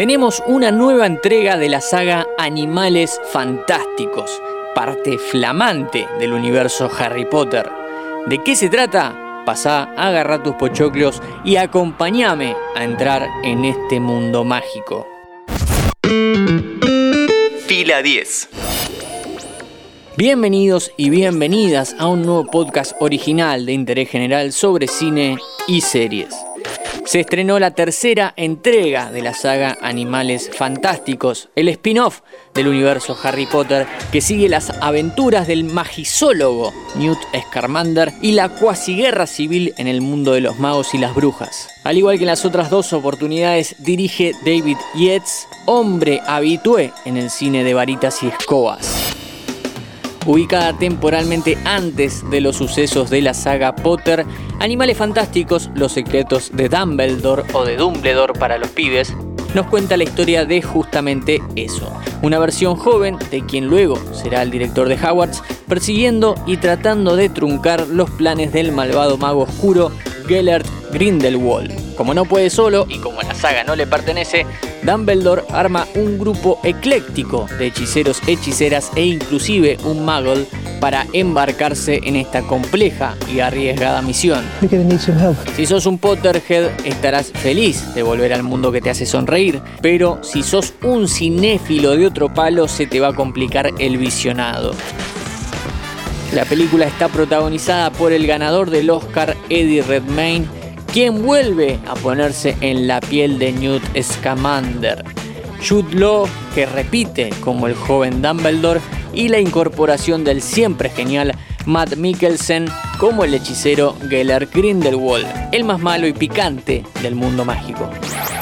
Tenemos una nueva entrega de la saga Animales Fantásticos, parte flamante del universo Harry Potter. ¿De qué se trata? Pasá, agarra tus pochoclos y acompáñame a entrar en este mundo mágico. Fila 10. Bienvenidos y bienvenidas a un nuevo podcast original de interés general sobre cine y series se estrenó la tercera entrega de la saga Animales Fantásticos, el spin-off del universo Harry Potter que sigue las aventuras del magisólogo Newt Scamander y la cuasi guerra civil en el mundo de los magos y las brujas. Al igual que en las otras dos oportunidades, dirige David Yates, hombre habitué en el cine de varitas y escobas ubicada temporalmente antes de los sucesos de la saga Potter, Animales Fantásticos, Los Secretos de Dumbledore o de Dumbledore para los pibes, nos cuenta la historia de justamente eso. Una versión joven de quien luego será el director de Hogwarts, persiguiendo y tratando de truncar los planes del malvado mago oscuro Gellert Grindelwald. Como no puede solo y como la saga no le pertenece, Dumbledore arma un grupo ecléctico de hechiceros, hechiceras e inclusive un muggle para embarcarse en esta compleja y arriesgada misión. Si sos un Potterhead estarás feliz de volver al mundo que te hace sonreír, pero si sos un cinéfilo de otro palo se te va a complicar el visionado. La película está protagonizada por el ganador del Oscar Eddie Redmayne quien vuelve a ponerse en la piel de Newt Scamander. Jude Law, que repite como el joven Dumbledore, y la incorporación del siempre genial Matt Mikkelsen como el hechicero Gellert Grindelwald, el más malo y picante del mundo mágico.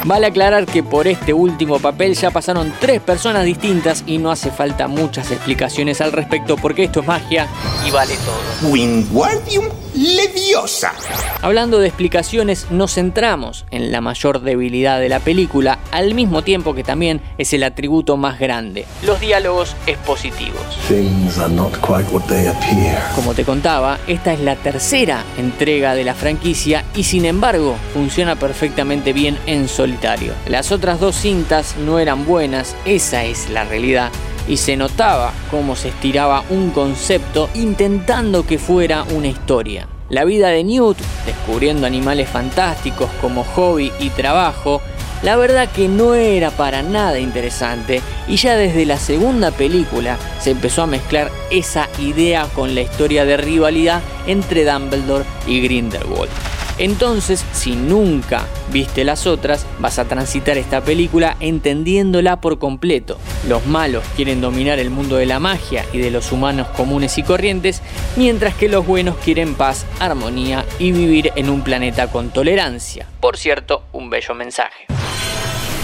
Vale aclarar que por este último papel ya pasaron tres personas distintas y no hace falta muchas explicaciones al respecto porque esto es magia y vale todo. Wingardium Leviosa. Hablando de explicaciones, nos centramos en la mayor debilidad de la película, al mismo tiempo que también es el atributo más grande, los diálogos expositivos. Como te contaba, esta es la tercera entrega de la franquicia y sin embargo funciona perfectamente bien en solitario. Las otras dos cintas no eran buenas, esa es la realidad y se notaba cómo se estiraba un concepto intentando que fuera una historia. La vida de Newt, descubriendo animales fantásticos como hobby y trabajo, la verdad que no era para nada interesante y ya desde la segunda película se empezó a mezclar esa idea con la historia de rivalidad entre Dumbledore y Grindelwald. Entonces, si nunca viste las otras, vas a transitar esta película entendiéndola por completo. Los malos quieren dominar el mundo de la magia y de los humanos comunes y corrientes, mientras que los buenos quieren paz, armonía y vivir en un planeta con tolerancia. Por cierto, un bello mensaje.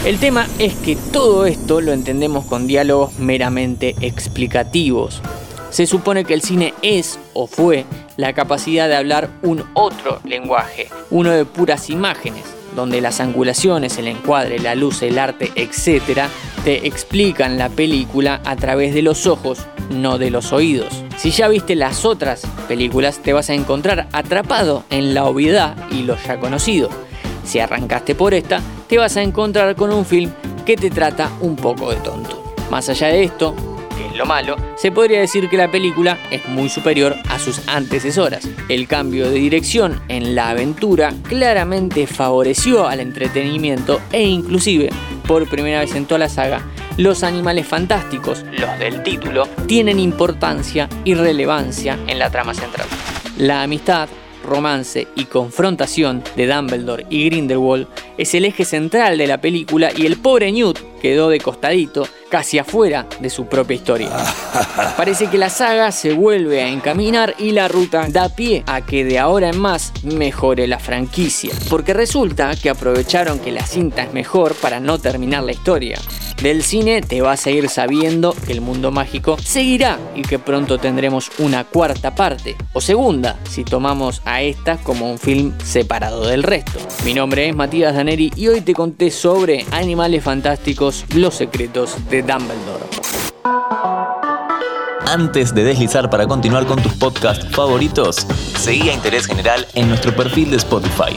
El tema es que todo esto lo entendemos con diálogos meramente explicativos. Se supone que el cine es o fue la capacidad de hablar un otro lenguaje, uno de puras imágenes, donde las angulaciones, el encuadre, la luz, el arte, etc., te explican la película a través de los ojos, no de los oídos. Si ya viste las otras películas, te vas a encontrar atrapado en la obviedad y lo ya conocido. Si arrancaste por esta, te vas a encontrar con un film que te trata un poco de tonto. Más allá de esto, lo malo, se podría decir que la película es muy superior a sus antecesoras. El cambio de dirección en la aventura claramente favoreció al entretenimiento e inclusive, por primera vez en toda la saga, los animales fantásticos, los del título, tienen importancia y relevancia en la trama central. La amistad, romance y confrontación de Dumbledore y Grindelwald es el eje central de la película y el pobre Newt quedó de costadito, casi afuera de su propia historia. Parece que la saga se vuelve a encaminar y la ruta da pie a que de ahora en más mejore la franquicia, porque resulta que aprovecharon que la cinta es mejor para no terminar la historia del cine te vas a ir sabiendo que el mundo mágico seguirá y que pronto tendremos una cuarta parte o segunda si tomamos a esta como un film separado del resto. Mi nombre es Matías Daneri y hoy te conté sobre Animales Fantásticos, los secretos de Dumbledore. Antes de deslizar para continuar con tus podcasts favoritos, seguí a Interés General en nuestro perfil de Spotify.